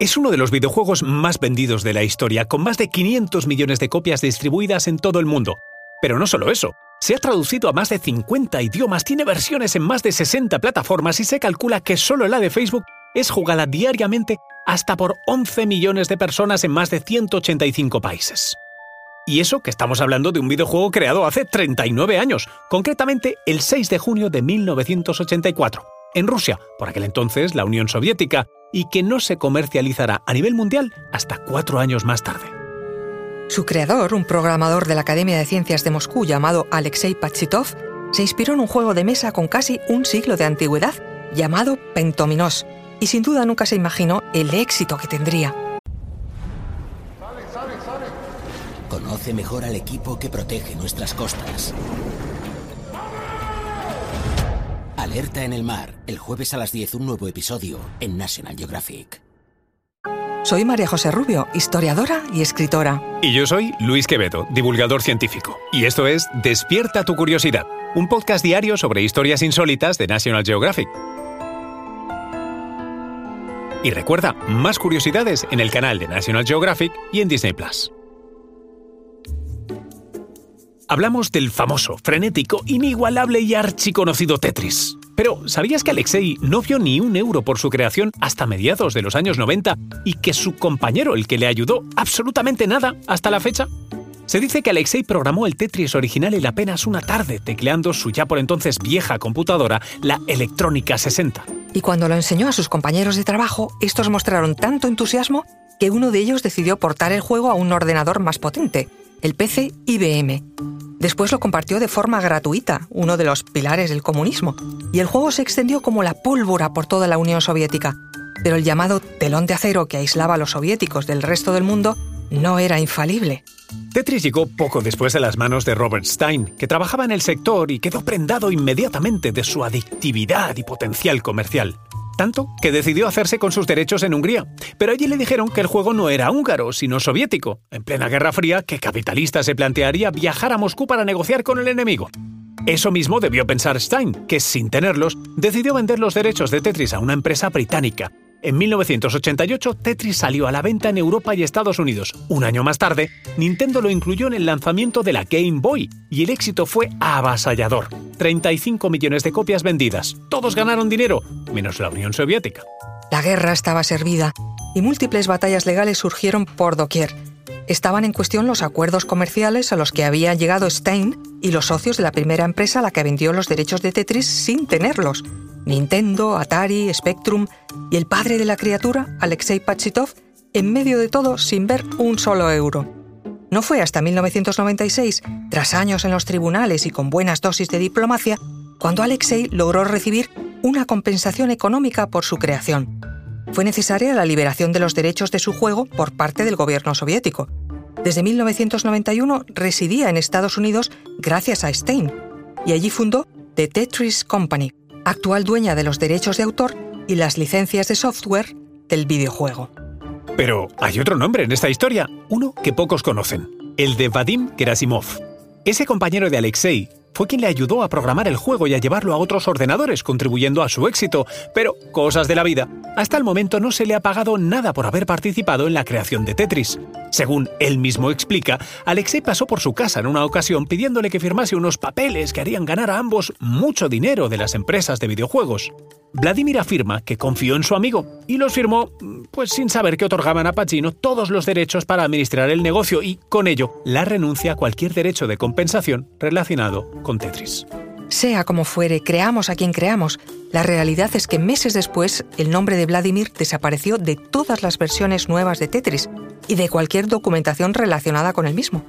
Es uno de los videojuegos más vendidos de la historia, con más de 500 millones de copias distribuidas en todo el mundo. Pero no solo eso, se ha traducido a más de 50 idiomas, tiene versiones en más de 60 plataformas y se calcula que solo la de Facebook es jugada diariamente hasta por 11 millones de personas en más de 185 países. Y eso que estamos hablando de un videojuego creado hace 39 años, concretamente el 6 de junio de 1984, en Rusia, por aquel entonces la Unión Soviética, y que no se comercializará a nivel mundial hasta cuatro años más tarde. Su creador, un programador de la Academia de Ciencias de Moscú llamado Alexei Pachitov, se inspiró en un juego de mesa con casi un siglo de antigüedad llamado Pentominos, y sin duda nunca se imaginó el éxito que tendría. Conoce mejor al equipo que protege nuestras costas. Alerta en el mar. El jueves a las 10 un nuevo episodio en National Geographic. Soy María José Rubio, historiadora y escritora. Y yo soy Luis Quevedo, divulgador científico. Y esto es Despierta tu curiosidad, un podcast diario sobre historias insólitas de National Geographic. Y recuerda, más curiosidades en el canal de National Geographic y en Disney Plus. Hablamos del famoso, frenético, inigualable y archiconocido Tetris. Pero, ¿sabías que Alexei no vio ni un euro por su creación hasta mediados de los años 90 y que su compañero, el que le ayudó, absolutamente nada hasta la fecha? Se dice que Alexei programó el Tetris original en apenas una tarde, tecleando su ya por entonces vieja computadora, la Electrónica 60. Y cuando lo enseñó a sus compañeros de trabajo, estos mostraron tanto entusiasmo que uno de ellos decidió portar el juego a un ordenador más potente, el PC IBM. Después lo compartió de forma gratuita, uno de los pilares del comunismo, y el juego se extendió como la pólvora por toda la Unión Soviética. Pero el llamado telón de acero que aislaba a los soviéticos del resto del mundo no era infalible. Tetris llegó poco después de las manos de Robert Stein, que trabajaba en el sector y quedó prendado inmediatamente de su adictividad y potencial comercial tanto que decidió hacerse con sus derechos en Hungría. Pero allí le dijeron que el juego no era húngaro, sino soviético. En plena Guerra Fría, que capitalista se plantearía viajar a Moscú para negociar con el enemigo. Eso mismo debió pensar Stein, que sin tenerlos, decidió vender los derechos de Tetris a una empresa británica, en 1988, Tetris salió a la venta en Europa y Estados Unidos. Un año más tarde, Nintendo lo incluyó en el lanzamiento de la Game Boy y el éxito fue avasallador. 35 millones de copias vendidas. Todos ganaron dinero, menos la Unión Soviética. La guerra estaba servida y múltiples batallas legales surgieron por doquier. Estaban en cuestión los acuerdos comerciales a los que había llegado Stein y los socios de la primera empresa a la que vendió los derechos de Tetris sin tenerlos. Nintendo, Atari, Spectrum y el padre de la criatura, Alexei Pachitov, en medio de todo sin ver un solo euro. No fue hasta 1996, tras años en los tribunales y con buenas dosis de diplomacia, cuando Alexei logró recibir una compensación económica por su creación. Fue necesaria la liberación de los derechos de su juego por parte del gobierno soviético. Desde 1991 residía en Estados Unidos gracias a Stein y allí fundó The Tetris Company, actual dueña de los derechos de autor y las licencias de software del videojuego. Pero hay otro nombre en esta historia, uno que pocos conocen, el de Vadim Gerasimov. Ese compañero de Alexei fue quien le ayudó a programar el juego y a llevarlo a otros ordenadores, contribuyendo a su éxito, pero cosas de la vida. Hasta el momento no se le ha pagado nada por haber participado en la creación de Tetris. Según él mismo explica, Alexei pasó por su casa en una ocasión pidiéndole que firmase unos papeles que harían ganar a ambos mucho dinero de las empresas de videojuegos. Vladimir afirma que confió en su amigo y los firmó, pues sin saber que otorgaban a Pacino todos los derechos para administrar el negocio y, con ello, la renuncia a cualquier derecho de compensación relacionado con Tetris. Sea como fuere, creamos a quien creamos, la realidad es que meses después el nombre de Vladimir desapareció de todas las versiones nuevas de Tetris y de cualquier documentación relacionada con el mismo.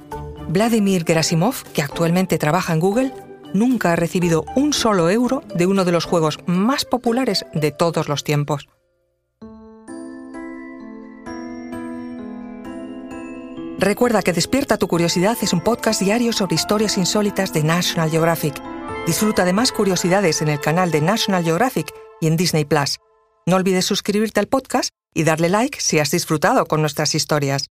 Vladimir Gerasimov, que actualmente trabaja en Google, nunca ha recibido un solo euro de uno de los juegos más populares de todos los tiempos. Recuerda que Despierta tu Curiosidad es un podcast diario sobre historias insólitas de National Geographic. Disfruta de más curiosidades en el canal de National Geographic y en Disney Plus. No olvides suscribirte al podcast y darle like si has disfrutado con nuestras historias.